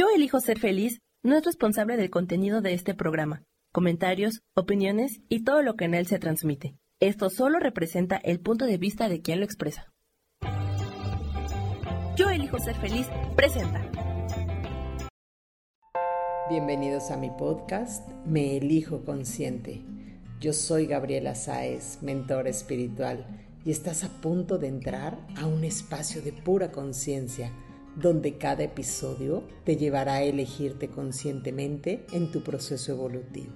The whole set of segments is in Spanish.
Yo elijo ser feliz no es responsable del contenido de este programa, comentarios, opiniones y todo lo que en él se transmite. Esto solo representa el punto de vista de quien lo expresa. Yo elijo ser feliz presenta. Bienvenidos a mi podcast Me elijo consciente. Yo soy Gabriela Sáez, mentor espiritual, y estás a punto de entrar a un espacio de pura conciencia donde cada episodio te llevará a elegirte conscientemente en tu proceso evolutivo.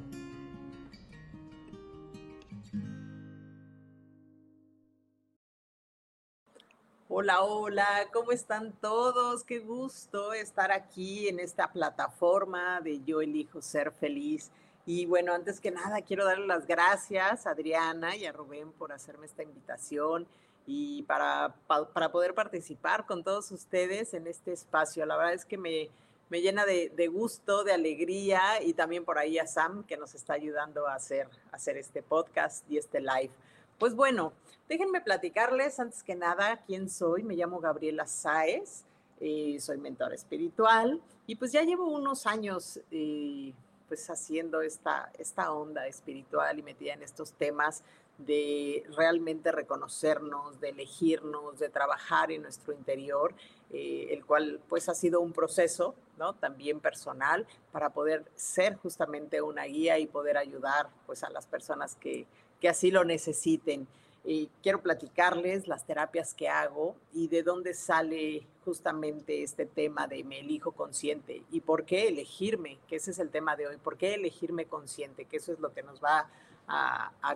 Hola, hola, ¿cómo están todos? Qué gusto estar aquí en esta plataforma de Yo elijo ser feliz. Y bueno, antes que nada, quiero darle las gracias a Adriana y a Rubén por hacerme esta invitación y para, para poder participar con todos ustedes en este espacio. La verdad es que me, me llena de, de, gusto, de alegría y también por ahí a Sam que nos está ayudando a hacer, a hacer este podcast y este live. Pues bueno, déjenme platicarles antes que nada quién soy. Me llamo Gabriela Sáez, eh, soy mentora espiritual y pues ya llevo unos años eh, pues haciendo esta, esta onda espiritual y metida en estos temas de realmente reconocernos, de elegirnos, de trabajar en nuestro interior, eh, el cual pues ha sido un proceso, ¿no? También personal para poder ser justamente una guía y poder ayudar pues a las personas que, que así lo necesiten. Y quiero platicarles las terapias que hago y de dónde sale justamente este tema de me elijo consciente y por qué elegirme, que ese es el tema de hoy, por qué elegirme consciente, que eso es lo que nos va a,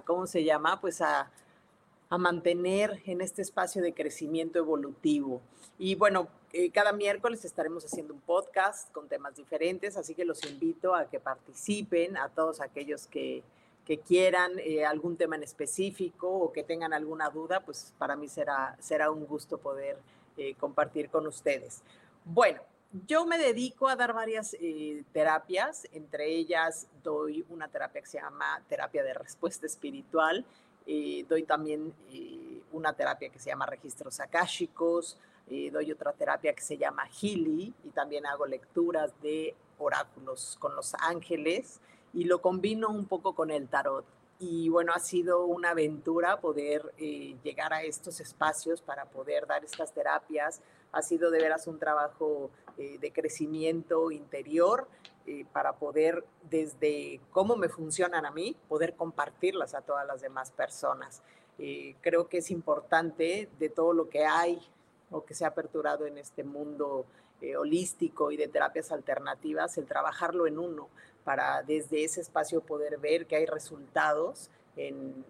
¿cómo se llama? Pues a, mantener en este espacio de crecimiento evolutivo. Y bueno, eh, cada miércoles estaremos haciendo un podcast con temas diferentes, así que los invito a que participen, a todos aquellos que, quieran eh, algún tema en específico o que tengan alguna duda, pues para mí será, será un gusto poder eh, compartir con ustedes. Bueno, yo me dedico a dar varias eh, terapias, entre ellas doy una terapia que se llama terapia de respuesta espiritual, eh, doy también eh, una terapia que se llama registros akáshicos, doy otra terapia que se llama Healy y también hago lecturas de oráculos con los ángeles y lo combino un poco con el tarot. Y bueno, ha sido una aventura poder llegar a estos espacios para poder dar estas terapias. Ha sido de veras un trabajo eh, de crecimiento interior eh, para poder, desde cómo me funcionan a mí, poder compartirlas a todas las demás personas. Eh, creo que es importante de todo lo que hay o que se ha aperturado en este mundo holístico y de terapias alternativas, el trabajarlo en uno para desde ese espacio poder ver que hay resultados en,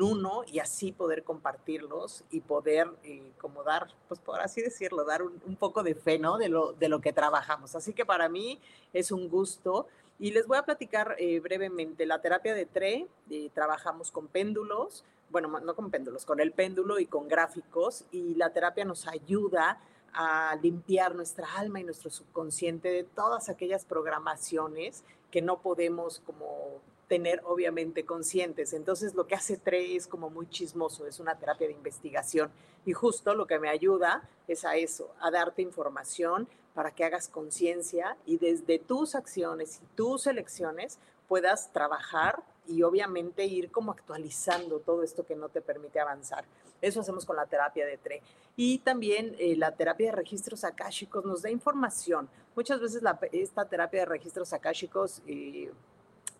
uno y así poder compartirlos y poder eh, como dar, pues por así decirlo, dar un, poco de fe, ¿no? De lo, de lo que trabajamos. Así que para mí es un gusto. Y les voy a platicar eh, brevemente. La terapia de TRE, eh, trabajamos con péndulos, bueno, no con péndulos, con el péndulo y con gráficos. Y la terapia nos ayuda a limpiar nuestra alma y nuestro subconsciente de todas aquellas programaciones que no podemos como tener obviamente conscientes. Entonces lo que hace TRE es como muy chismoso, es una terapia de investigación y justo lo que me ayuda es a eso, a darte información para que hagas conciencia y desde tus acciones y tus elecciones puedas trabajar y obviamente ir como actualizando todo esto que no te permite avanzar. Eso hacemos con la terapia de TRE. Y también eh, la terapia de registros akáshicos nos da información. Muchas veces esta terapia de registros akáshicos eh,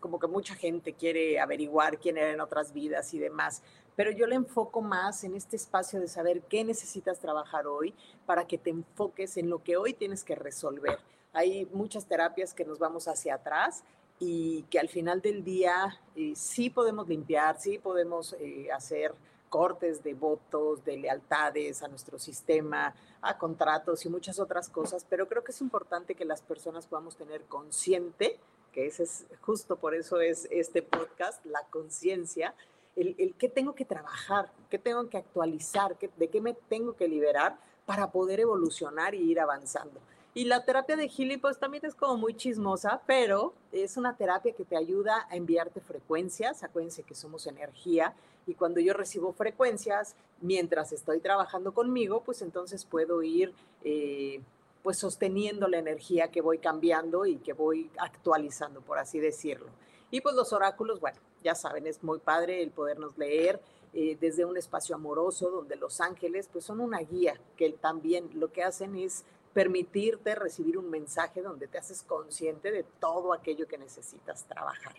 como que mucha gente quiere averiguar quién era en otras vidas y demás, pero yo le enfoco más en este espacio de saber qué necesitas trabajar hoy para que te enfoques en lo que hoy tienes que resolver. Hay muchas terapias que nos vamos hacia atrás y que al final del día eh, sí podemos limpiar, sí podemos hacer cortes de votos, de lealtades a nuestro sistema, a contratos y muchas otras cosas, pero creo que es importante que las personas podamos tener consciente que ese es justo por eso es este podcast, la conciencia, el, el qué tengo que trabajar, qué tengo que actualizar, qué, de qué me tengo que liberar para poder evolucionar y ir avanzando. Y la terapia de Healy, pues también es como muy chismosa, pero es una terapia que te ayuda a enviarte frecuencias. Acuérdense que somos energía y cuando yo recibo frecuencias, mientras estoy trabajando conmigo, pues entonces puedo ir eh, pues sosteniendo la energía que voy cambiando y que voy actualizando, por así decirlo. Y pues los oráculos, bueno, ya saben, es muy padre el podernos leer eh, desde un espacio amoroso donde los ángeles pues son una guía que también lo que hacen es permitirte recibir un mensaje donde te haces consciente de todo aquello que necesitas trabajar.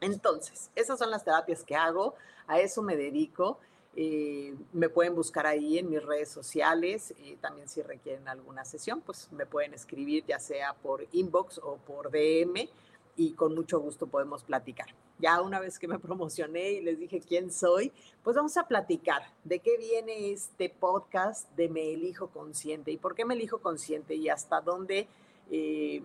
Entonces, esas son las terapias que hago, a eso me dedico. Eh, me pueden buscar ahí en mis redes sociales. Eh, también si requieren alguna sesión, pues me pueden escribir ya sea por inbox o por DM y con mucho gusto podemos platicar. Ya una vez que me promocioné y les dije quién soy, pues vamos a platicar de qué viene este podcast de Me Elijo Consciente y por qué me elijo consciente y hasta dónde, eh,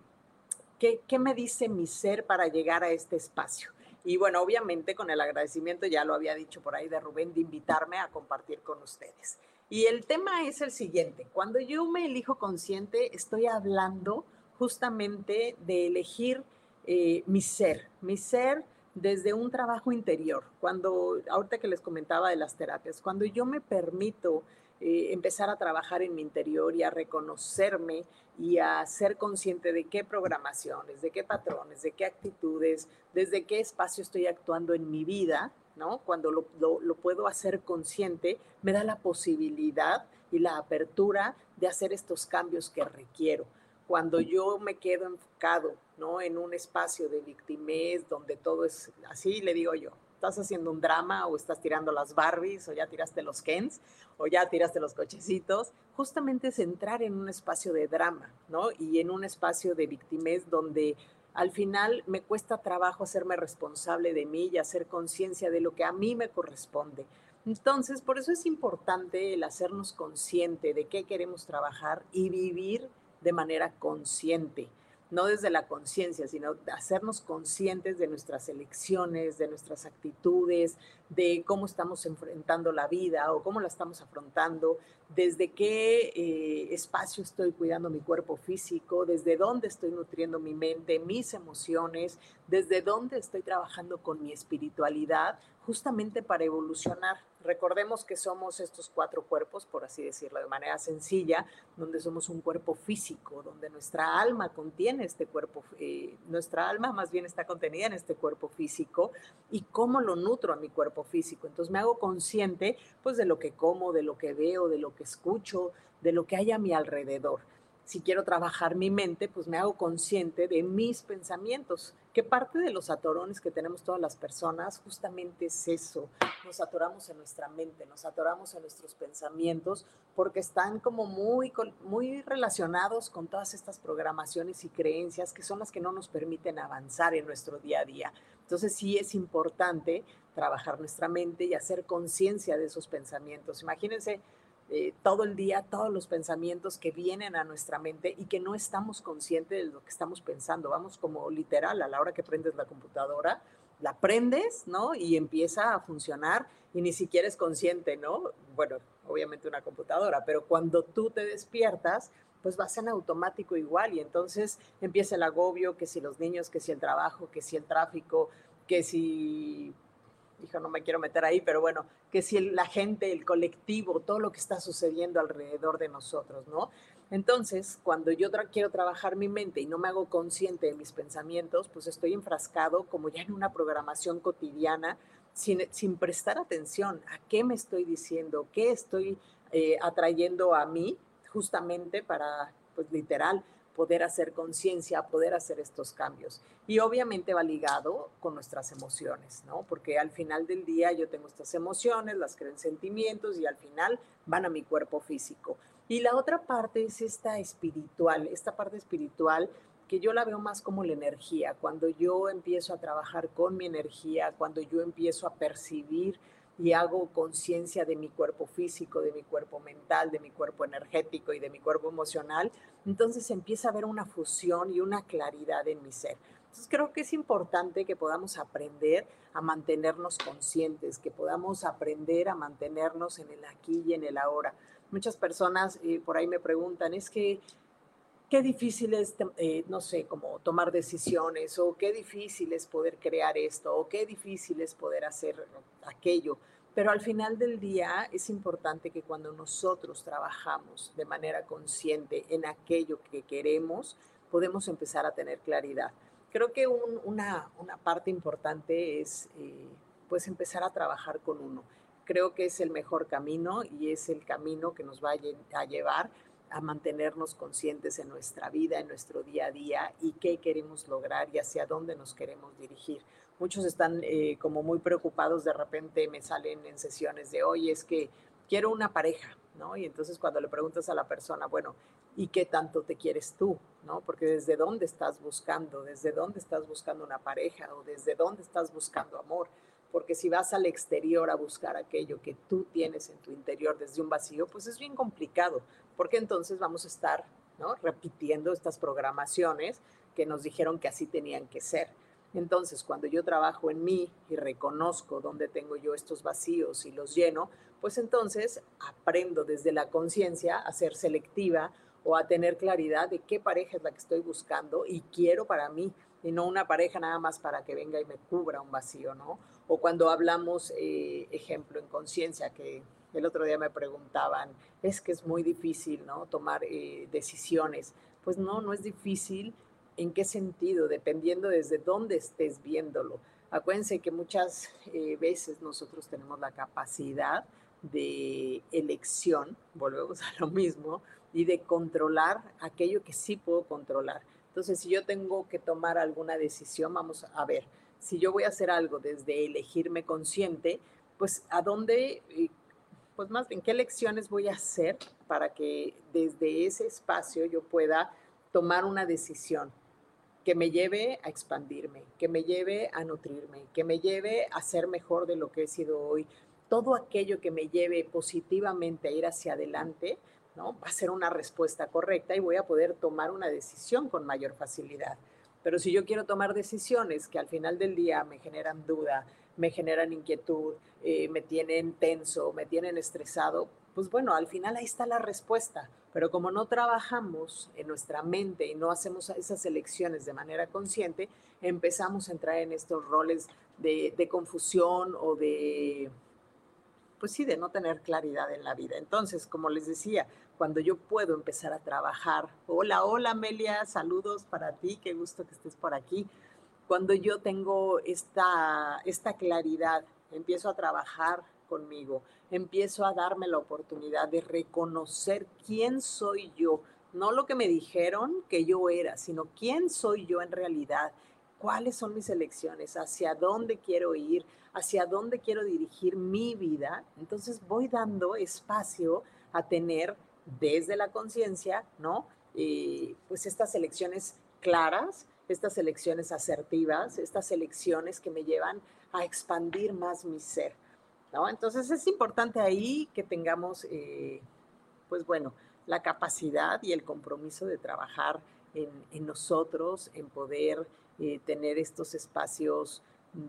qué, qué me dice mi ser para llegar a este espacio. Y bueno, obviamente con el agradecimiento, ya lo había dicho por ahí de Rubén, de invitarme a compartir con ustedes. Y el tema es el siguiente, cuando yo me elijo consciente, estoy hablando justamente de elegir eh, mi ser, mi ser desde un trabajo interior. Cuando, ahorita que les comentaba de las terapias, cuando yo me permito eh, empezar a trabajar en mi interior y a reconocerme y a ser consciente de qué programaciones, de qué patrones, de qué actitudes, desde qué espacio estoy actuando en mi vida, ¿no? Cuando lo, lo puedo hacer consciente, me da la posibilidad y la apertura de hacer estos cambios que requiero. Cuando yo me quedo enfocado, ¿no? En un espacio de victimez donde todo es así, le digo yo, estás haciendo un drama o estás tirando las Barbies o ya tiraste los Kens o ya tiraste los cochecitos, justamente es entrar en un espacio de drama, ¿no? Y en un espacio de victimez donde al final me cuesta trabajo hacerme responsable de mí y hacer conciencia de lo que a mí me corresponde. Entonces, por eso es importante el hacernos consciente de qué queremos trabajar y vivir de manera consciente no desde la conciencia, sino hacernos conscientes de nuestras elecciones, de nuestras actitudes, de cómo estamos enfrentando la vida o cómo la estamos afrontando, desde qué eh, espacio estoy cuidando mi cuerpo físico, desde dónde estoy nutriendo mi mente, mis emociones, desde dónde estoy trabajando con mi espiritualidad, justamente para evolucionar. Recordemos que somos estos cuatro cuerpos, por así decirlo de manera sencilla, donde somos un cuerpo físico, donde nuestra alma contiene este cuerpo, eh, nuestra alma más bien está contenida en este cuerpo físico y cómo lo nutro a mi cuerpo físico. Entonces me hago consciente pues de lo que como, de lo que veo, de lo que escucho, de lo que hay a mi alrededor si quiero trabajar mi mente, pues me hago consciente de mis pensamientos, que parte de los atorones que tenemos todas las personas justamente es eso, nos atoramos en nuestra mente, nos atoramos en nuestros pensamientos, porque están como muy, muy relacionados con todas estas programaciones y creencias que son las que no nos permiten avanzar en nuestro día a día. Entonces sí es importante trabajar nuestra mente y hacer conciencia de esos pensamientos. Imagínense, eh, todo el día todos los pensamientos que vienen a nuestra mente y que no estamos conscientes de lo que estamos pensando. Vamos como literal, a la hora que prendes la computadora, la prendes, ¿no? Y empieza a funcionar y ni siquiera es consciente, ¿no? Bueno, obviamente una computadora, pero cuando tú te despiertas, pues vas en automático igual y entonces empieza el agobio, que si los niños, que si el trabajo, que si el tráfico, que si hijo, no me quiero meter ahí, pero bueno, que si la gente, el colectivo, todo lo que está sucediendo alrededor de nosotros, ¿no? Entonces, cuando yo quiero trabajar mi mente y no me hago consciente de mis pensamientos, pues estoy enfrascado como ya en una programación cotidiana, sin, sin prestar atención a qué me estoy diciendo, qué estoy eh, atrayendo a mí, justamente para, pues literal, poder hacer conciencia, poder hacer estos cambios. Y obviamente va ligado con nuestras emociones, ¿no? Porque al final del día yo tengo estas emociones, las creo en sentimientos y al final van a mi cuerpo físico. Y la otra parte es esta espiritual, esta parte espiritual que yo la veo más como la energía, cuando yo empiezo a trabajar con mi energía, cuando yo empiezo a percibir y hago conciencia de mi cuerpo físico, de mi cuerpo mental, de mi cuerpo energético y de mi cuerpo emocional, entonces empieza a haber una fusión y una claridad en mi ser. Entonces creo que es importante que podamos aprender a mantenernos conscientes, que podamos aprender a mantenernos en el aquí y en el ahora. Muchas personas eh, por ahí me preguntan, es que qué difícil es, eh, no sé, como tomar decisiones, o qué difícil es poder crear esto, o qué difícil es poder hacer aquello. Pero al final del día es importante que cuando nosotros trabajamos de manera consciente en aquello que queremos, podemos empezar a tener claridad. Creo que una, parte importante es eh, pues empezar a trabajar con uno. Creo que es el mejor camino y es el camino que nos va a llevar a mantenernos conscientes en nuestra vida, en nuestro día a día y qué queremos lograr y hacia dónde nos queremos dirigir. Muchos están eh, como muy preocupados, de repente me salen en sesiones de, hoy es que quiero una pareja, ¿no? Y entonces cuando le preguntas a la persona, bueno, ¿y qué tanto te quieres tú? ¿no? Porque desde dónde estás buscando, desde dónde estás buscando una pareja o desde dónde estás buscando amor. Porque si vas al exterior a buscar aquello que tú tienes en tu interior desde un vacío, pues es bien complicado, porque entonces vamos a estar ¿no? repitiendo estas programaciones que nos dijeron que así tenían que ser. Entonces, cuando yo trabajo en mí y reconozco dónde tengo yo estos vacíos y los lleno, pues entonces aprendo desde la conciencia a ser selectiva o a tener claridad de qué pareja es la que estoy buscando y quiero para mí, y no una pareja nada más para que venga y me cubra un vacío, ¿no? O cuando hablamos, eh, ejemplo, en conciencia, que el otro día me preguntaban, es que es muy difícil, ¿no? Tomar eh, decisiones. Pues no, no es difícil. ¿En qué sentido? Dependiendo desde dónde estés viéndolo. Acuérdense que muchas eh, veces nosotros tenemos la capacidad de elección, volvemos a lo mismo, y de controlar aquello que sí puedo controlar. Entonces, si yo tengo que tomar alguna decisión, vamos a ver, si yo voy a hacer algo desde elegirme consciente, pues a dónde, eh, pues más bien, qué lecciones voy a hacer para que desde ese espacio yo pueda tomar una decisión que me lleve a expandirme, que me lleve a nutrirme, que me lleve a ser mejor de lo que he sido hoy. Todo aquello que me lleve positivamente a ir hacia adelante, ¿no? Va a ser una respuesta correcta y voy a poder tomar una decisión con mayor facilidad. Pero si yo quiero tomar decisiones que al final del día me generan duda, me generan inquietud, eh, me tienen tenso, me tienen estresado, pues bueno, al final ahí está la respuesta. Pero como no trabajamos en nuestra mente y no hacemos esas elecciones de manera consciente, empezamos a entrar en estos roles de, confusión o de, pues sí, de no tener claridad en la vida. Entonces, como les decía, cuando yo puedo empezar a trabajar, hola, hola Amelia, saludos para ti, qué gusto que estés por aquí. Cuando yo tengo esta, esta claridad, empiezo a trabajar conmigo, empiezo a darme la oportunidad de reconocer quién soy yo, no lo que me dijeron que yo era, sino quién soy yo en realidad, cuáles son mis elecciones, hacia dónde quiero ir, hacia dónde quiero dirigir mi vida. Entonces voy dando espacio a tener desde la conciencia, ¿no? Eh, pues estas elecciones claras, estas elecciones asertivas, estas elecciones que me llevan a expandir más mi ser, Entonces es importante ahí que tengamos, eh, pues bueno, la capacidad y el compromiso de trabajar en, nosotros, en poder eh, tener estos espacios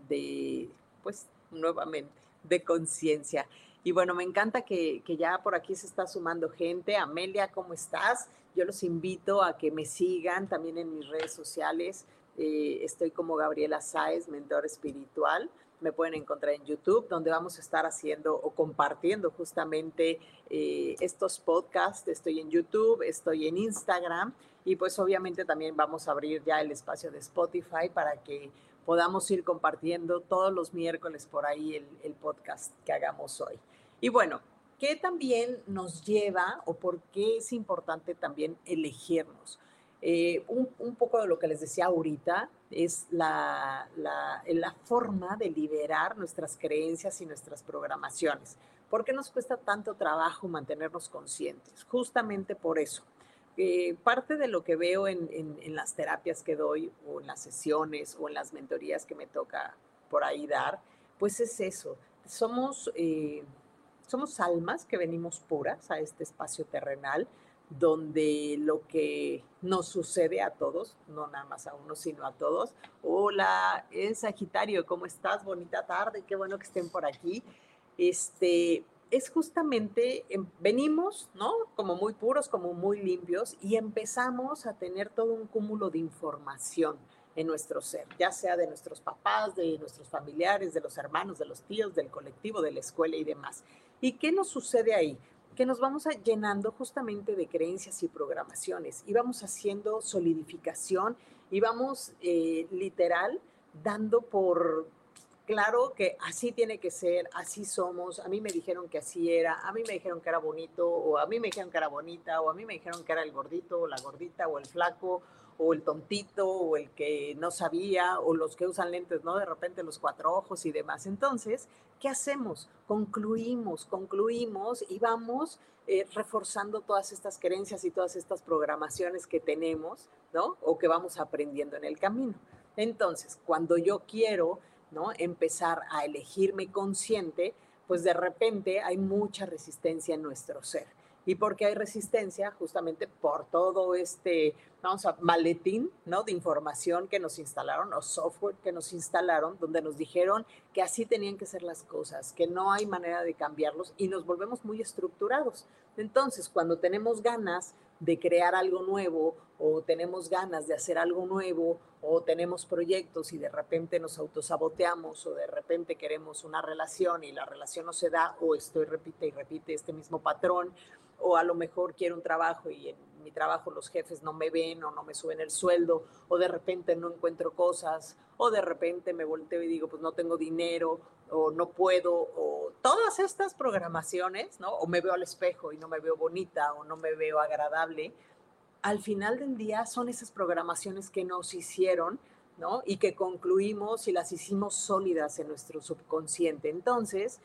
de, pues nuevamente, de conciencia. Y bueno, me encanta que, ya por aquí se está sumando gente. Amelia, ¿cómo estás? Yo los invito a que me sigan también en mis redes sociales. Eh, estoy como Gabriela Sáez, mentor espiritual. Me pueden encontrar en YouTube, donde vamos a estar haciendo o compartiendo justamente eh, estos podcasts. Estoy en YouTube, estoy en Instagram y pues obviamente también vamos a abrir ya el espacio de Spotify para que podamos ir compartiendo todos los miércoles por ahí el podcast que hagamos hoy. Y bueno, ¿qué también nos lleva o por qué es importante también elegirnos? Eh, un, poco de lo que les decía ahorita es la, la, la, forma de liberar nuestras creencias y nuestras programaciones. ¿Por qué nos cuesta tanto trabajo mantenernos conscientes? Justamente por eso. Eh, parte de lo que veo en, en, las terapias que doy o en las sesiones o en las mentorías que me toca por ahí dar, pues es eso. Somos... Eh, somos almas que venimos puras a este espacio terrenal, donde lo que nos sucede a todos, no nada más a uno, sino a todos. Hola, es Sagitario, ¿cómo estás? Bonita tarde, qué bueno que estén por aquí. Este, es justamente, em, venimos, ¿no? Como muy puros, como muy limpios, y empezamos a tener todo un cúmulo de información en nuestro ser, ya sea de nuestros papás, de nuestros familiares, de los hermanos, de los tíos, del colectivo, de la escuela y demás. ¿Y qué nos sucede ahí? Que nos vamos llenando justamente de creencias y programaciones y vamos haciendo solidificación y vamos eh, literal dando por claro que así tiene que ser, así somos, a mí me dijeron que así era, a mí me dijeron que era bonito, o a mí me dijeron que era bonita, o a mí me dijeron que era el gordito, o la gordita, o el flaco, o el tontito, o el que no sabía, o los que usan lentes, ¿no? De repente los cuatro ojos y demás. Entonces, ¿qué hacemos? Concluimos, concluimos y vamos eh, reforzando todas estas creencias y todas estas programaciones que tenemos, ¿no? O que vamos aprendiendo en el camino. Entonces, cuando yo quiero ¿no? Empezar a elegirme consciente, pues de repente hay mucha resistencia en nuestro ser. ¿Y por qué hay resistencia? Justamente por todo este, vamos a, maletín, ¿no? De información que nos instalaron o software que nos instalaron, donde nos dijeron que así tenían que ser las cosas, que no hay manera de cambiarlos y nos volvemos muy estructurados. Entonces, cuando tenemos ganas de crear algo nuevo o tenemos ganas de hacer algo nuevo o tenemos proyectos y de repente nos autosaboteamos o de repente queremos una relación y la relación no se da o estoy repite y repite este mismo patrón o a lo mejor quiero un trabajo y en mi trabajo los jefes no me ven o no me suben el sueldo o de repente no encuentro cosas o de repente me volteo y digo pues no tengo dinero o no puedo o todas estas programaciones, ¿no? O me veo al espejo y no me veo bonita o no me veo agradable al final del día son esas programaciones que nos hicieron, ¿no? Y que concluimos y las hicimos sólidas en nuestro subconsciente. Entonces,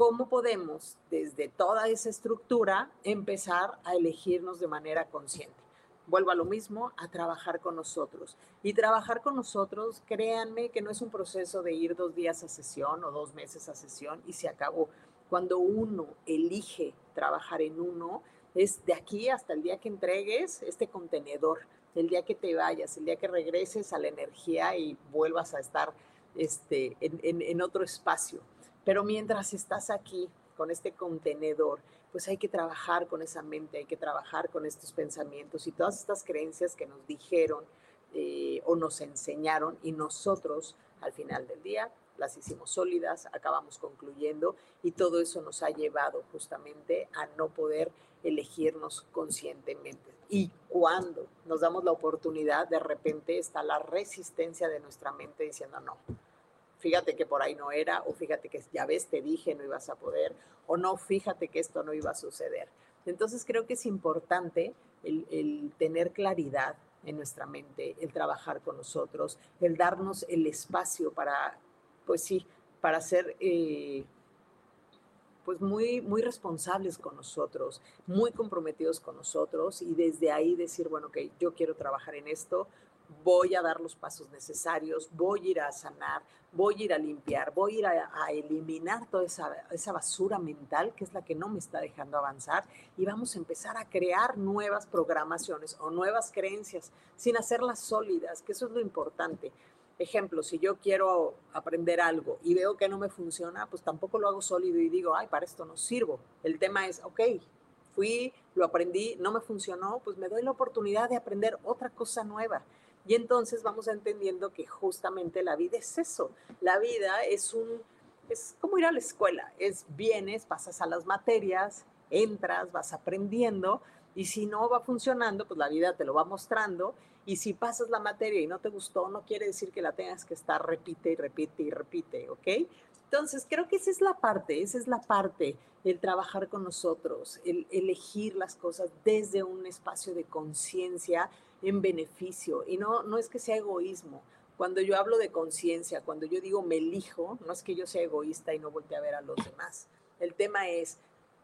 ¿cómo podemos desde toda esa estructura empezar a elegirnos de manera consciente? Vuelvo a lo mismo, a trabajar con nosotros. Y trabajar con nosotros, créanme que no es un proceso de ir dos días a sesión o dos meses a sesión y se acabó. Cuando uno elige trabajar en uno, es de aquí hasta el día que entregues este contenedor, el día que te vayas, el día que regreses a la energía y vuelvas a estar este, en, otro espacio. Pero mientras estás aquí con este contenedor, pues hay que trabajar con esa mente, hay que trabajar con estos pensamientos y todas estas creencias que nos dijeron eh, o nos enseñaron y nosotros al final del día las hicimos sólidas, acabamos concluyendo y todo eso nos ha llevado justamente a no poder elegirnos conscientemente. Y cuando nos damos la oportunidad, de repente está la resistencia de nuestra mente diciendo no. Fíjate que por ahí no era, o fíjate que ya ves, te dije no ibas a poder, o no, fíjate que esto no iba a suceder. Entonces creo que es importante el, tener claridad en nuestra mente, el trabajar con nosotros, el darnos el espacio para, pues sí, para ser eh, pues muy, muy responsables con nosotros, muy comprometidos con nosotros y desde ahí decir, bueno, que yo quiero trabajar en esto, voy a dar los pasos necesarios, voy a ir a sanar, voy a ir a limpiar, voy a ir a, eliminar toda esa, esa, basura mental que es la que no me está dejando avanzar y vamos a empezar a crear nuevas programaciones o nuevas creencias sin hacerlas sólidas, que eso es lo importante. Ejemplo, si yo quiero aprender algo y veo que no me funciona, pues tampoco lo hago sólido y digo, ay, para esto no sirvo. El tema es, ok, fui, lo aprendí, no me funcionó, pues me doy la oportunidad de aprender otra cosa nueva. Y entonces vamos entendiendo que justamente la vida es eso. La vida es un, es como ir a la escuela. Es vienes, pasas a las materias, entras, vas aprendiendo, y si no va funcionando, pues la vida te lo va mostrando. Y si pasas la materia y no te gustó, no quiere decir que la tengas que estar repite y repite y repite, ¿ok? Entonces, creo que esa es la parte, esa es la parte, el trabajar con nosotros, el elegir las cosas desde un espacio de conciencia en beneficio. Y no, no es que sea egoísmo. Cuando yo hablo de conciencia, cuando yo digo me elijo, no es que yo sea egoísta y no voltee a ver a los demás. El tema es,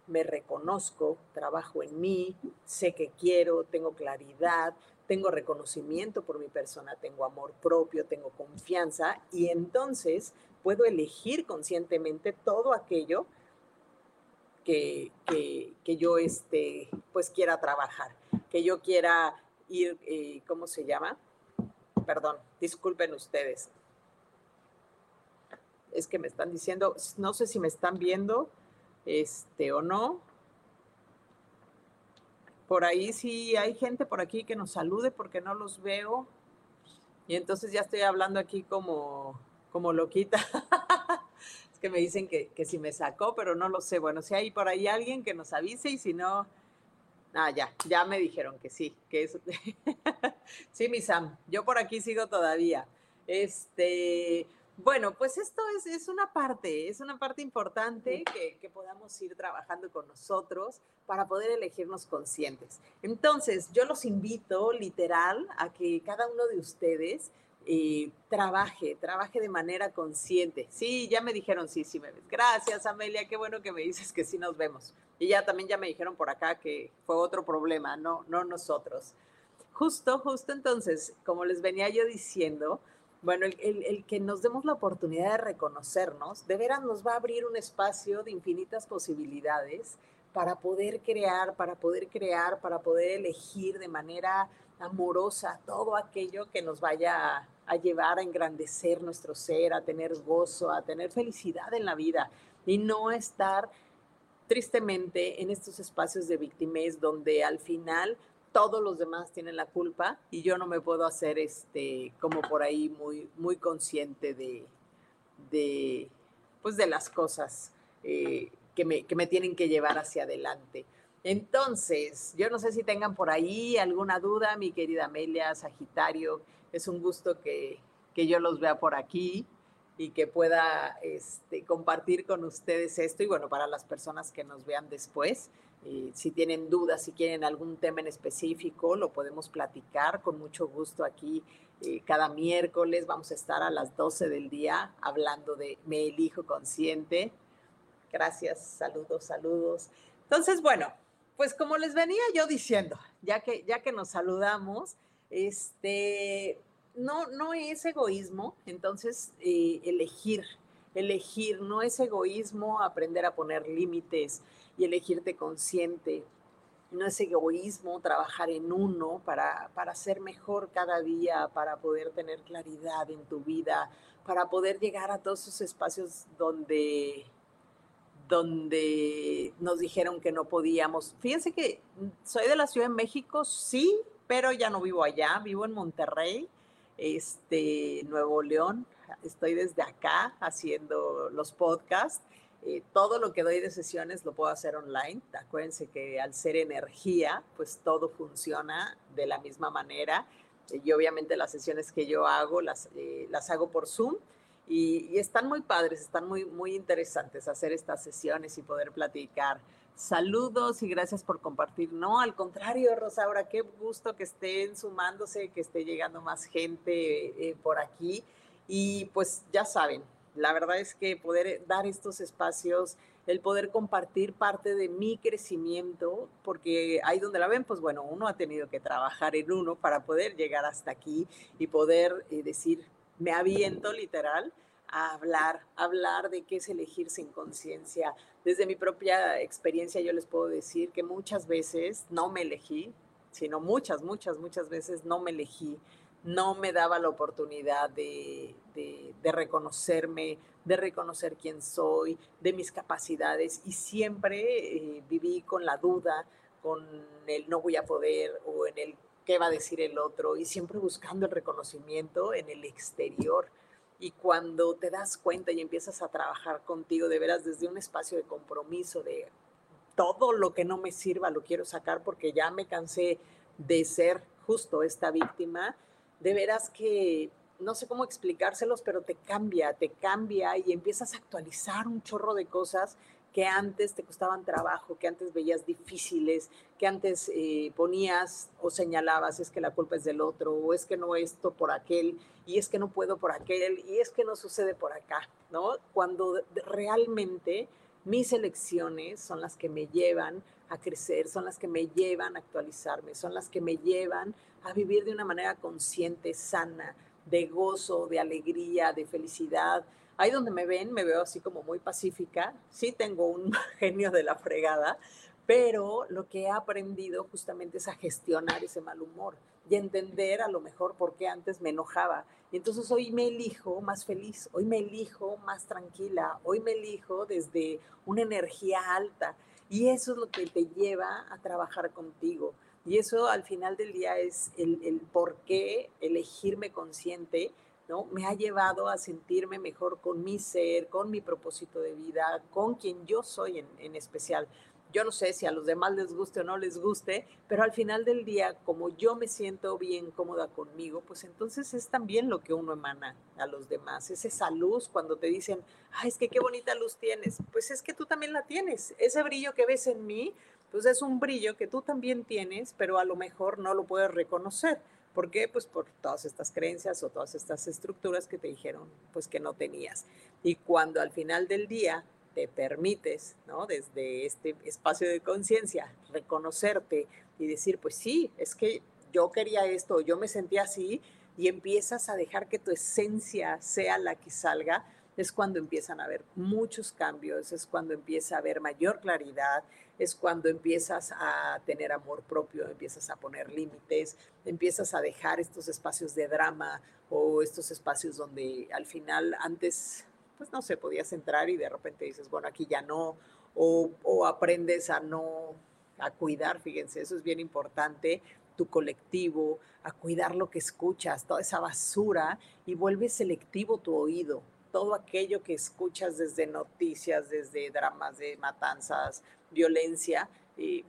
me reconozco, trabajo en mí, sé que quiero, tengo claridad, tengo reconocimiento por mi persona, tengo amor propio, tengo confianza y entonces puedo elegir conscientemente todo aquello que, que, yo este, pues quiera trabajar, que yo quiera ir, eh, ¿cómo se llama? Perdón, disculpen ustedes. Es que me están diciendo, no sé si me están viendo, este, o no. Por ahí sí hay gente por aquí que nos salude porque no los veo. Y entonces ya estoy hablando aquí como, como loquita. es que me dicen que, que, si me sacó, pero no lo sé. Bueno, si hay por ahí alguien que nos avise y si no, ah, ya, ya me dijeron que sí, que eso. sí, mi Sam, yo por aquí sigo todavía. Este, bueno, pues esto es, es, una parte, es una parte importante que, que, podamos ir trabajando con nosotros para poder elegirnos conscientes. Entonces, yo los invito literal a que cada uno de ustedes eh, trabaje, trabaje de manera consciente. Sí, ya me dijeron, sí, sí me ves. Gracias, Amelia, qué bueno que me dices que sí nos vemos. Y ya también ya me dijeron por acá que fue otro problema, no, no nosotros. Justo, justo entonces, como les venía yo diciendo, bueno, el, que nos demos la oportunidad de reconocernos, de veras nos va a abrir un espacio de infinitas posibilidades para poder crear, para poder crear, para poder elegir de manera amorosa todo aquello que nos vaya a llevar a engrandecer nuestro ser, a tener gozo, a tener felicidad en la vida y no estar tristemente en estos espacios de victimez donde al final todos los demás tienen la culpa y yo no me puedo hacer este como por ahí muy muy consciente de, de pues de las cosas eh, que, me, que me tienen que llevar hacia adelante. Entonces, yo no sé si tengan por ahí alguna duda, mi querida Amelia, Sagitario, es un gusto que, que yo los vea por aquí y que pueda este, compartir con ustedes esto y bueno, para las personas que nos vean después, eh, si tienen dudas, si quieren algún tema en específico, lo podemos platicar con mucho gusto aquí. Eh, cada miércoles vamos a estar a las 12 del día hablando de Me elijo consciente. Gracias, saludos, saludos. Entonces, bueno, pues como les venía yo diciendo, ya que, ya que nos saludamos, este, no, no es egoísmo, entonces eh, elegir, elegir, no es egoísmo aprender a poner límites, y elegirte consciente. No es egoísmo trabajar en uno para, para ser mejor cada día, para poder tener claridad en tu vida, para poder llegar a todos esos espacios donde, donde nos dijeron que no podíamos. Fíjense que soy de la Ciudad de México, sí, pero ya no vivo allá, vivo en Monterrey, este, Nuevo León. Estoy desde acá haciendo los podcasts eh, todo lo que doy de sesiones lo puedo hacer online. Acuérdense que al ser energía, pues todo funciona de la misma manera. Y obviamente las sesiones que yo hago las, eh, las hago por Zoom y, y, están muy padres, están muy, muy interesantes hacer estas sesiones y poder platicar. Saludos y gracias por compartir. No, al contrario, Rosaura, qué gusto que estén sumándose, que esté llegando más gente por aquí. Y pues ya saben, la verdad es que poder dar estos espacios, el poder compartir parte de mi crecimiento, porque ahí donde la ven, pues bueno, uno ha tenido que trabajar en uno para poder llegar hasta aquí y poder eh, decir, me aviento literal a hablar, hablar de qué es elegir sin conciencia. Desde mi propia experiencia yo les puedo decir que muchas veces no me elegí, sino muchas, muchas, muchas veces no me elegí no me daba la oportunidad de, reconocerme, de reconocer quién soy, de mis capacidades y siempre eh, viví con la duda, con el no voy a poder o en el qué va a decir el otro y siempre buscando el reconocimiento en el exterior. Y cuando te das cuenta y empiezas a trabajar contigo de veras desde un espacio de compromiso, de todo lo que no me sirva lo quiero sacar porque ya me cansé de ser justo esta víctima, de veras que no sé cómo explicárselos, pero te cambia, te cambia y empiezas a actualizar un chorro de cosas que antes te costaban trabajo, que antes veías difíciles, que antes eh, ponías o señalabas es que la culpa es del otro, o es que no esto por aquel, y es que no puedo por aquel, y es que no sucede por acá, ¿no? Cuando realmente mis elecciones son las que me llevan a crecer, son las que me llevan a actualizarme, son las que me llevan a vivir de una manera consciente, sana, de gozo, de alegría, de felicidad. Ahí donde me ven, me veo así como muy pacífica. Sí tengo un genio de la fregada, pero lo que he aprendido justamente es a gestionar ese mal humor y entender a lo mejor por qué antes me enojaba. Y entonces hoy me elijo más feliz, hoy me elijo más tranquila, hoy me elijo desde una energía alta. Y eso es lo que te lleva a trabajar contigo Y eso al final del día es el, el por qué elegirme consciente, ¿no? Me ha llevado a sentirme mejor con mi ser, con mi propósito de vida, con quien yo soy en, en especial. Yo no sé si a los demás les guste o no les guste, pero al final del día, como yo me siento bien cómoda conmigo, pues entonces es también lo que uno emana a los demás. Es esa luz cuando te dicen, ay, es que qué bonita luz tienes. Pues es que tú también la tienes. Ese brillo que ves en mí, pues es un brillo que tú también tienes, pero a lo mejor no lo puedes reconocer. ¿Por qué? Pues por todas estas creencias o todas estas estructuras que te dijeron, pues que no tenías. Y cuando al final del día te permites, ¿no? Desde este espacio de conciencia, reconocerte y decir, pues sí, es que yo quería esto, yo me sentía así, y empiezas a dejar que tu esencia sea la que salga, es cuando empiezan a haber muchos cambios, es cuando empieza a haber mayor claridad, es cuando empiezas a tener amor propio, empiezas a poner límites, empiezas a dejar estos espacios de drama o estos espacios donde al final antes pues no sé, podías entrar y de repente dices, bueno, aquí ya no, o, o aprendes a no, a cuidar, fíjense, eso es bien importante, tu colectivo, a cuidar lo que escuchas, toda esa basura y vuelves selectivo tu oído. Todo aquello que escuchas desde noticias, desde dramas de matanzas, violencia,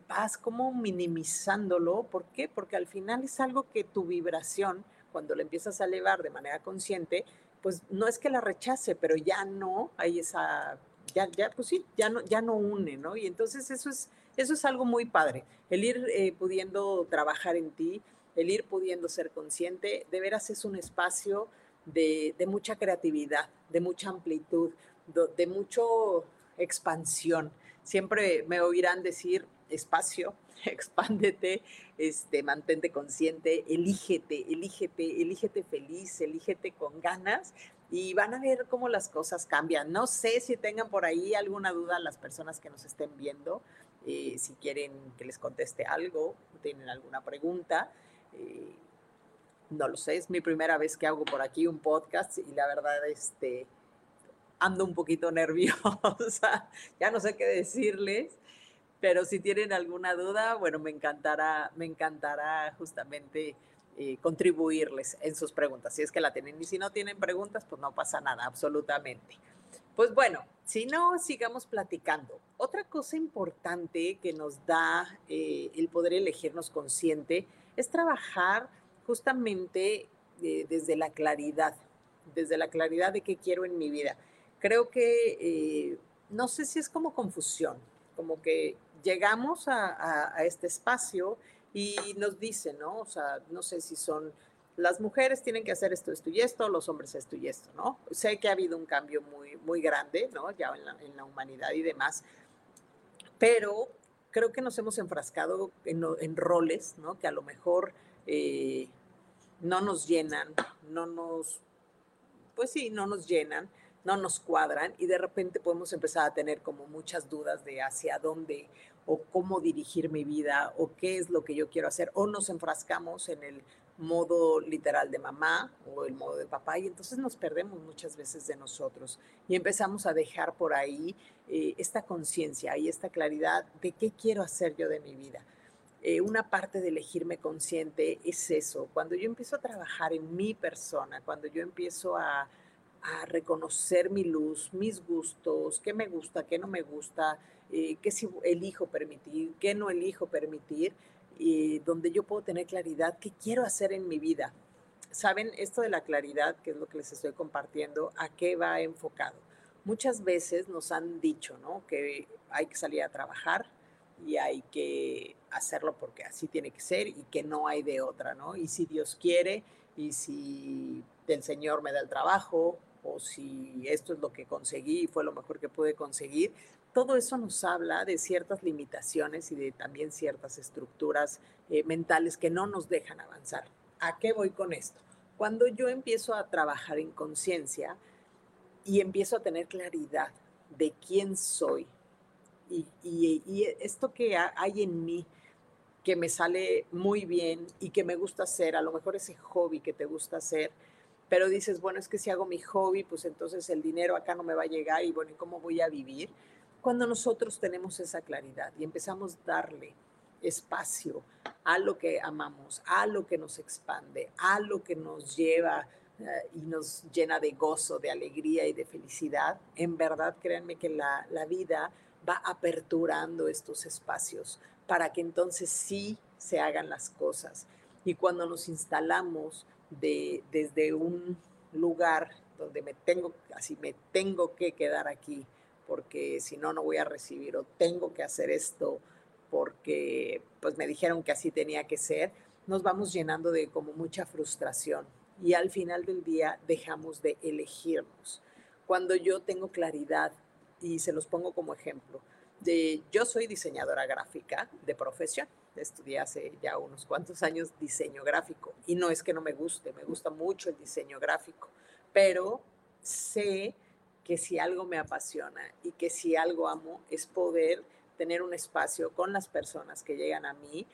vas como minimizándolo. ¿Por qué? Porque al final es algo que tu vibración, cuando la empiezas a elevar de manera consciente, pues no es que la rechace, pero ya no hay esa, ya, ya, pues sí, ya no, ya no une, ¿no? Y entonces eso es, eso es algo muy padre, el ir eh, pudiendo trabajar en ti, el ir pudiendo ser consciente, de veras es un espacio de, mucha creatividad, de mucha amplitud, de, de mucho expansión. Siempre me oirán decir espacio, expándete, este, mantente consciente, elígete, elígete, elígete feliz, elígete con ganas y van a ver cómo las cosas cambian. No sé si tengan por ahí alguna duda las personas que nos estén viendo, eh, si quieren que les conteste algo, tienen alguna pregunta. Eh, no lo sé, es mi primera vez que hago por aquí un podcast y la verdad, este, ando un poquito nerviosa, ya no sé qué decirles pero si tienen alguna duda, bueno, me encantará, me encantará justamente eh, contribuirles en sus preguntas. Si es que la tienen y si no tienen preguntas, pues no pasa nada, absolutamente. Pues bueno, si no, sigamos platicando. Otra cosa importante que nos da eh, el poder elegirnos consciente es trabajar justamente eh, desde la claridad, desde la claridad de qué quiero en mi vida. Creo que, no sé si es como confusión, como que llegamos a, este espacio y nos dicen, ¿no? O sea, no sé si son las mujeres tienen que hacer esto, esto y esto, los hombres esto y esto, ¿no? Sé que ha habido un cambio muy, muy grande, ¿no? Ya en la, humanidad y demás, pero creo que nos hemos enfrascado en, roles, ¿no? Que a lo mejor eh, no nos llenan, no nos, pues sí, no nos llenan, no nos cuadran y de repente podemos empezar a tener como muchas dudas de hacia dónde o cómo dirigir mi vida o qué es lo que yo quiero hacer o nos enfrascamos en el modo literal de mamá o el modo de papá y entonces nos perdemos muchas veces de nosotros y empezamos a dejar por ahí eh, esta conciencia y esta claridad de qué quiero hacer yo de mi vida. Eh, una parte de elegirme consciente es eso, cuando yo empiezo a trabajar en mi persona, cuando yo empiezo a, reconocer mi luz, mis gustos, qué me gusta, qué no me gusta, eh, qué si elijo permitir, qué no elijo permitir, y donde yo puedo tener claridad, qué quiero hacer en mi vida. Saben, esto de la claridad, que es lo que les estoy compartiendo, ¿a qué va enfocado? Muchas veces nos han dicho, ¿no? Que hay que salir a trabajar y hay que hacerlo porque así tiene que ser y que no hay de otra, ¿no? Y si Dios quiere y si el Señor me da el trabajo o si esto es lo que conseguí y fue lo mejor que pude conseguir, todo eso nos habla de ciertas limitaciones y de también ciertas estructuras eh, mentales que no nos dejan avanzar. ¿A qué voy con esto? Cuando yo empiezo a trabajar en conciencia y empiezo a tener claridad de quién soy y, esto que hay en mí, que me sale muy bien y que me gusta hacer, a lo mejor ese hobby que te gusta hacer, pero dices, bueno, es que si hago mi hobby, pues entonces el dinero acá no me va a llegar y bueno, ¿y cómo voy a vivir? Cuando nosotros tenemos esa claridad y empezamos a darle espacio a lo que amamos, a lo que nos expande, a lo que nos lleva eh, y nos llena de gozo, de alegría y de felicidad, en verdad créanme que la vida va aperturando estos espacios para que entonces sí se hagan las cosas. Y cuando nos instalamos de, desde un lugar donde me tengo, así me tengo que quedar aquí, porque si no, no voy a recibir, o tengo que hacer esto porque pues me dijeron que así tenía que ser, nos vamos llenando de como mucha frustración y al final del día dejamos de elegirnos. Cuando yo tengo claridad, y se los pongo como ejemplo, de, yo soy diseñadora gráfica de profesión, estudié hace ya unos cuantos años diseño gráfico y no es que no me guste, me gusta mucho el diseño gráfico, pero sé que si algo me apasiona y que si algo amo es poder tener un espacio con las personas que llegan a mí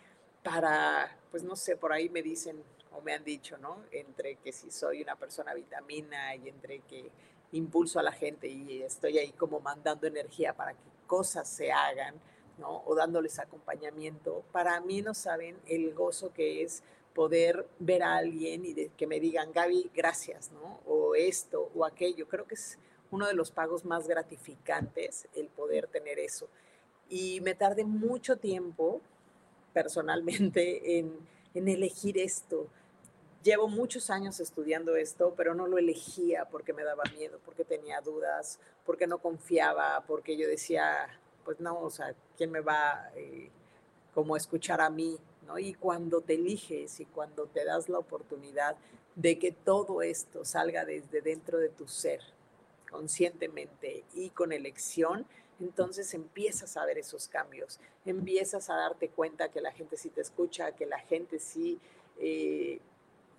para, pues no sé, por ahí me dicen o me han dicho, ¿no? Entre que si soy una persona vitamina y entre que impulso a la gente y estoy ahí como mandando energía para que cosas se hagan, ¿no? O dándoles acompañamiento. Para mí no saben el gozo que es poder ver a alguien y que me digan, Gaby, gracias, ¿no? O esto o aquello. Creo que es uno de los pagos más gratificantes el poder tener eso. Y me tardé mucho tiempo personalmente en, en elegir esto. Llevo muchos años estudiando esto, pero no lo elegía porque me daba miedo, porque tenía dudas, porque no confiaba, porque yo decía, pues no, o sea, ¿quién me va eh, como a escuchar a mí? ¿no? Y cuando te eliges y cuando te das la oportunidad de que todo esto salga desde dentro de tu ser, conscientemente y con elección, entonces empiezas a ver esos cambios, empiezas a darte cuenta que la gente sí te escucha, que la gente sí eh,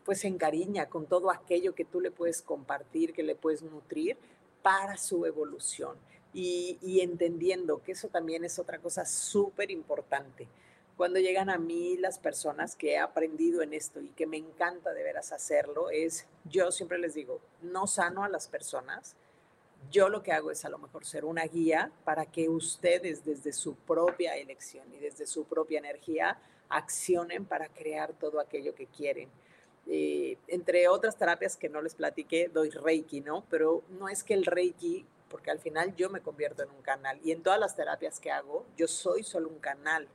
pues se encariña con todo aquello que tú le puedes compartir, que le puedes nutrir para su evolución. Y, y entendiendo que eso también es otra cosa súper importante. Cuando llegan a mí las personas que he aprendido en esto y que me encanta de veras hacerlo, es, yo siempre les digo, no sano a las personas, yo lo que hago es a lo mejor ser una guía para que ustedes desde su propia elección y desde su propia energía accionen para crear todo aquello que quieren. Eh, entre otras terapias que no les platiqué, doy Reiki, ¿no? Pero no es que el Reiki, porque al final yo me convierto en un canal y en todas las terapias que hago, yo soy solo un canal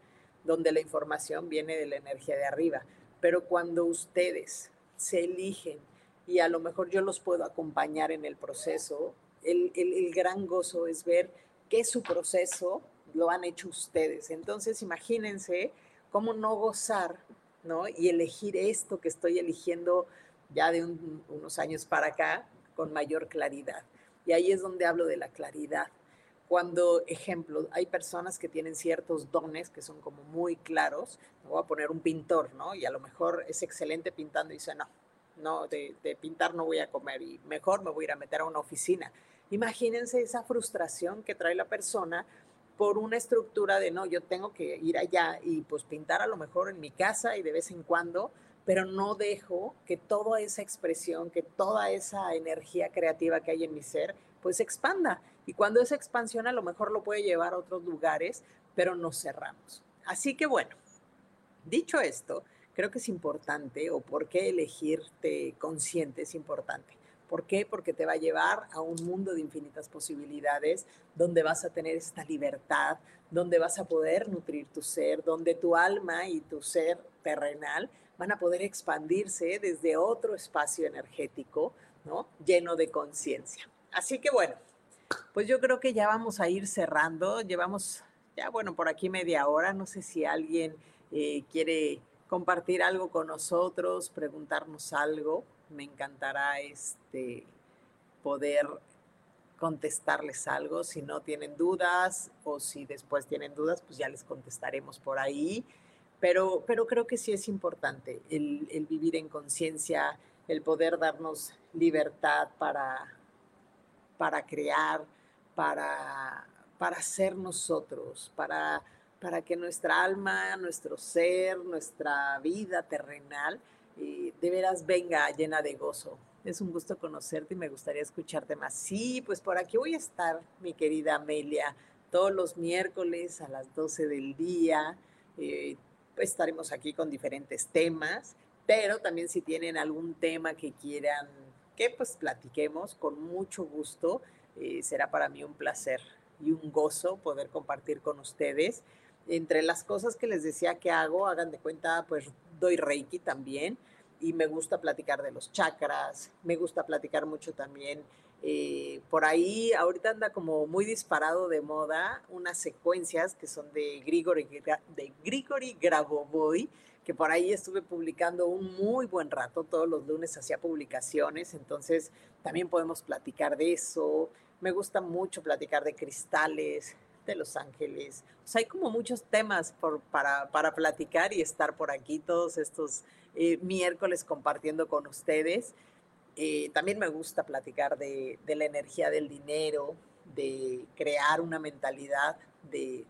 donde la información viene de la energía de arriba. Pero cuando ustedes se eligen y a lo mejor yo los puedo acompañar en el proceso, el, el, gran gozo es ver que su proceso lo han hecho ustedes. Entonces, imagínense cómo no gozar, ¿no? Y elegir esto que estoy eligiendo ya de unos años para acá con mayor claridad. Y ahí es donde hablo de la claridad. Cuando, ejemplo, hay personas que tienen ciertos dones que son como muy claros, me voy a poner un pintor, ¿no? Y a lo mejor es excelente pintando y dice, no, no, de, de, pintar no voy a comer y mejor me voy a ir a meter a una oficina. Imagínense esa frustración que trae la persona por una estructura de no, yo tengo que ir allá y pues pintar a lo mejor en mi casa y de vez en cuando, pero no dejo que toda esa expresión, que toda esa energía creativa que hay en mi ser, pues expanda. Y cuando esa expansión a lo mejor lo puede llevar a otros lugares, pero nos cerramos. Así que bueno, dicho esto, creo que es importante o por qué elegirte consciente es importante. ¿Por qué? Porque te va a llevar a un mundo de infinitas posibilidades, donde vas a tener esta libertad, donde vas a poder nutrir tu ser, donde tu alma y tu ser terrenal van a poder expandirse desde otro espacio energético, ¿no? Lleno de conciencia. Así que bueno, pues yo creo que ya vamos a ir cerrando. Llevamos ya, bueno, por aquí media hora. No sé si alguien eh, quiere compartir algo con nosotros, preguntarnos algo me encantará este, poder contestarles algo. Si no tienen dudas o si después tienen dudas, pues ya les contestaremos por ahí. Pero, pero creo que sí es importante el, vivir en conciencia, el poder darnos libertad para, para crear, para, para ser nosotros, para, para que nuestra alma, nuestro ser, nuestra vida terrenal de veras venga llena de gozo. Es un gusto conocerte y me gustaría escucharte más. Sí, pues por aquí voy a estar, mi querida Amelia, todos los miércoles a las 12 del día. Eh, pues estaremos aquí con diferentes temas, pero también si tienen algún tema que quieran que pues platiquemos con mucho gusto, eh, será para mí un placer y un gozo poder compartir con ustedes. Entre las cosas que les decía que hago, hagan de cuenta, pues doy Reiki también y me gusta platicar de los chakras, me gusta platicar mucho también eh, por ahí ahorita anda como muy disparado de moda unas secuencias que son de Grigori, de Grigori Grabovoi, que por ahí estuve publicando un muy buen rato, todos los lunes hacía publicaciones, entonces también podemos platicar de eso. Me gusta mucho platicar de cristales, de Los Ángeles. O sea, hay como muchos temas por, para, para, platicar y estar por aquí todos estos eh, miércoles compartiendo con ustedes. Eh, también me gusta platicar de, la energía del dinero, de crear una mentalidad de,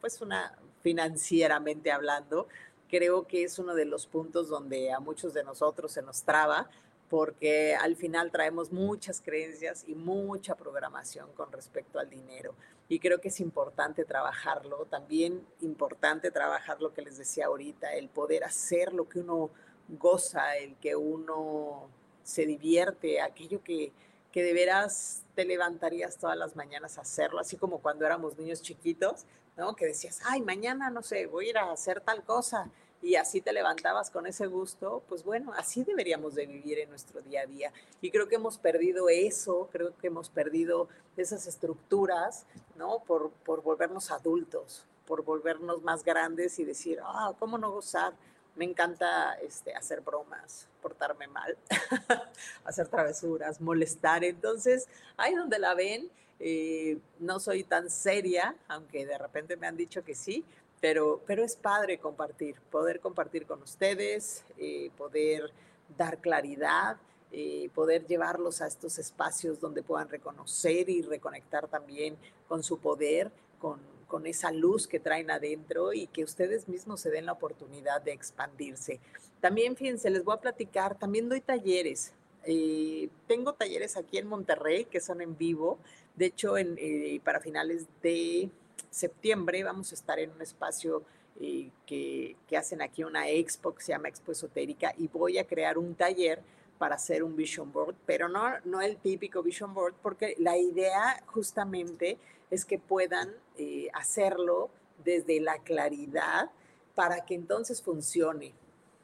pues una financieramente hablando. Creo que es uno de los puntos donde a muchos de nosotros se nos traba, porque al final traemos muchas creencias y mucha programación con respecto al dinero. Y creo que es importante trabajarlo, también importante trabajar lo que les decía ahorita, el poder hacer lo que uno goza, el que uno se divierte, aquello que, que de veras te levantarías todas las mañanas a hacerlo, así como cuando éramos niños chiquitos, ¿no? Que decías, ay, mañana, no sé, voy a ir a hacer tal cosa, y así te levantabas con ese gusto, pues bueno, así deberíamos de vivir en nuestro día a día. Y creo que hemos perdido eso, creo que hemos perdido esas estructuras, ¿no? Por, por volvernos adultos, por volvernos más grandes y decir, ah, ¿cómo no gozar? Me encanta este, hacer bromas, portarme mal, hacer travesuras, molestar. Entonces, ahí donde la ven, eh, no soy tan seria, aunque de repente me han dicho que sí, pero, pero es padre compartir, poder compartir con ustedes, eh, poder dar claridad, eh, poder llevarlos a estos espacios donde puedan reconocer y reconectar también con su poder, con, con esa luz que traen adentro y que ustedes mismos se den la oportunidad de expandirse. También, fíjense, les voy a platicar, también doy talleres. Eh, tengo talleres aquí en Monterrey que son en vivo. De hecho, en, eh, para finales de septiembre vamos a estar en un espacio eh, que, que, hacen aquí una expo que se llama Expo Esotérica y voy a crear un taller para hacer un vision board, pero no, no el típico vision board, porque la idea justamente es que puedan eh, hacerlo desde la claridad para que entonces funcione,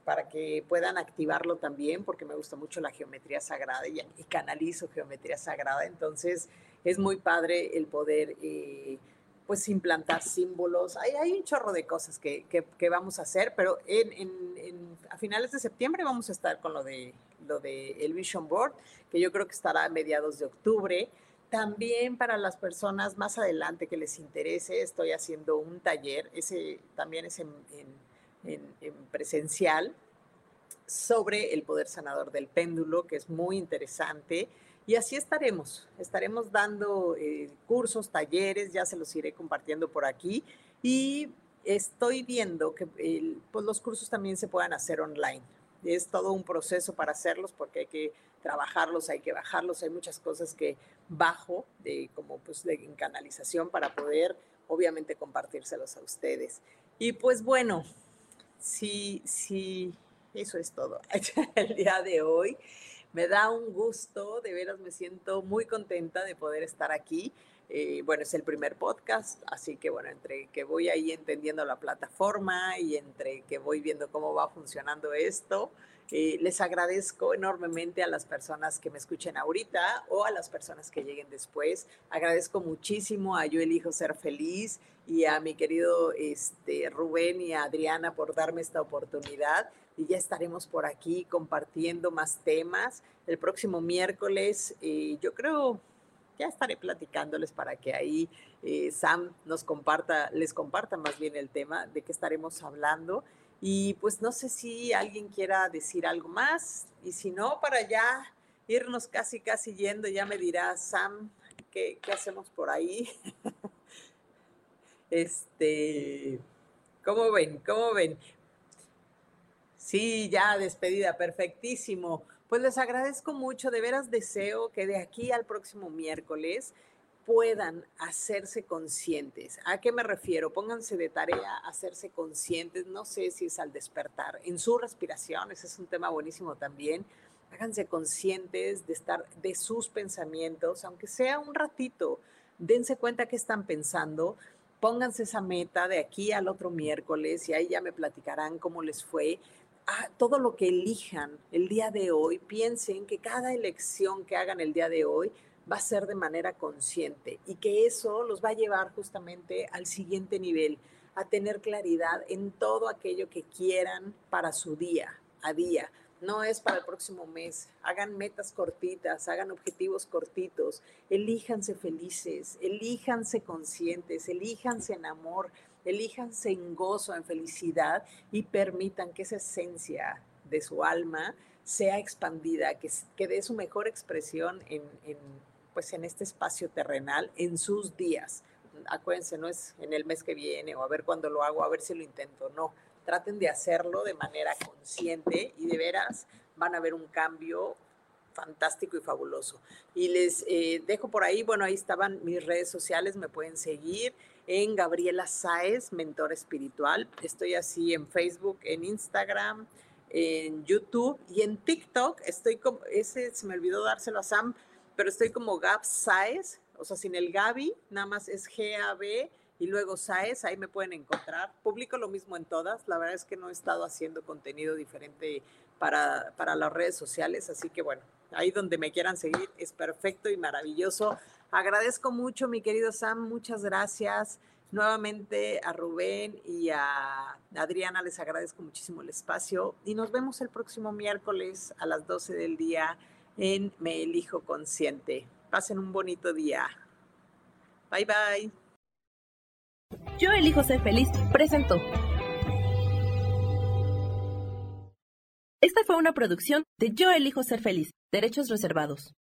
para que puedan activarlo también, porque me gusta mucho la geometría sagrada y, canalizo geometría sagrada, entonces es muy padre el poder... Eh, pues implantar símbolos. Hay, hay, un chorro de cosas que, que, vamos a hacer, pero a finales de septiembre vamos a estar con lo de, lo de el Vision Board, que yo creo que estará a mediados de octubre. También para las personas más adelante que les interese, estoy haciendo un taller, ese también es en, presencial, sobre el poder sanador del péndulo, que es muy interesante. Y así estaremos, estaremos dando eh, cursos, talleres, ya se los iré compartiendo por aquí. Y estoy viendo que pues los cursos también se puedan hacer online es todo un proceso para hacerlos porque hay que trabajarlos, hay que bajarlos, hay muchas cosas que bajo de como pues de en canalización para poder obviamente compartírselos a ustedes. Y pues bueno, sí, sí, eso es todo el día de hoy. Me da un gusto, de veras me siento muy contenta de poder estar aquí. Eh, bueno, es el primer podcast, así que bueno, entre que voy ahí entendiendo la plataforma y entre que voy viendo cómo va funcionando esto, eh, les agradezco enormemente a las personas que me escuchen ahorita o a las personas que lleguen después. Agradezco muchísimo a Yo Elijo Ser Feliz y a mi querido este, Rubén y a Adriana por darme esta oportunidad. Y ya estaremos por aquí compartiendo más temas. El próximo miércoles, eh, yo creo, ya estaré platicándoles para que ahí eh, Sam nos comparta, les comparta más bien el tema de qué estaremos hablando. Y pues no sé si alguien quiera decir algo más y si no, para ya irnos casi, casi yendo, ya me dirá Sam qué, qué hacemos por ahí. este, ¿cómo ven? ¿Cómo ven? Sí, ya despedida, perfectísimo. Pues les agradezco mucho, de veras deseo que de aquí al próximo miércoles puedan hacerse conscientes. ¿A qué me refiero? Pónganse de tarea hacerse conscientes, no sé si es al despertar, en su respiración, ese es un tema buenísimo también. Háganse conscientes de estar de sus pensamientos, aunque sea un ratito. Dense cuenta que están pensando, pónganse esa meta de aquí al otro miércoles y ahí ya me platicarán cómo les fue. Ah, todo lo que elijan el día de hoy, piensen que cada elección que hagan el día de hoy va a ser de manera consciente y que eso los va a llevar justamente al siguiente nivel, a tener claridad en todo aquello que quieran para su día a día. No es para el próximo mes. Hagan metas cortitas, hagan objetivos cortitos, elíjanse felices, elíjanse conscientes, elíjanse en amor, elíjanse en gozo, en felicidad y permitan que esa esencia de su alma sea expandida, que, que dé su mejor expresión en, en pues en este espacio terrenal en sus días. Acuérdense, no es en el mes que viene o a ver cuándo lo hago, a ver si lo intento, no. Traten de hacerlo de manera consciente y de veras van a ver un cambio fantástico y fabuloso. Y les eh, dejo por ahí, bueno, ahí estaban mis redes sociales, me pueden seguir en Gabriela Saez, mentor espiritual. Estoy así en Facebook, en Instagram, en YouTube y en TikTok. Estoy como, ese se me olvidó dárselo a Sam, pero estoy como Gab Saez, o sea, sin el Gaby, nada más es G-A-B y luego Saez, ahí me pueden encontrar. Publico lo mismo en todas, la verdad es que no he estado haciendo contenido diferente para, para las redes sociales, así que bueno, ahí donde me quieran seguir es perfecto y maravilloso. Agradezco mucho, mi querido Sam, muchas gracias. Nuevamente a Rubén y a Adriana les agradezco muchísimo el espacio y nos vemos el próximo miércoles a las 12 del día en Me Elijo Consciente. Pasen un bonito día. Bye bye. Yo elijo ser feliz, presentó. Esta fue una producción de Yo elijo ser feliz, derechos reservados.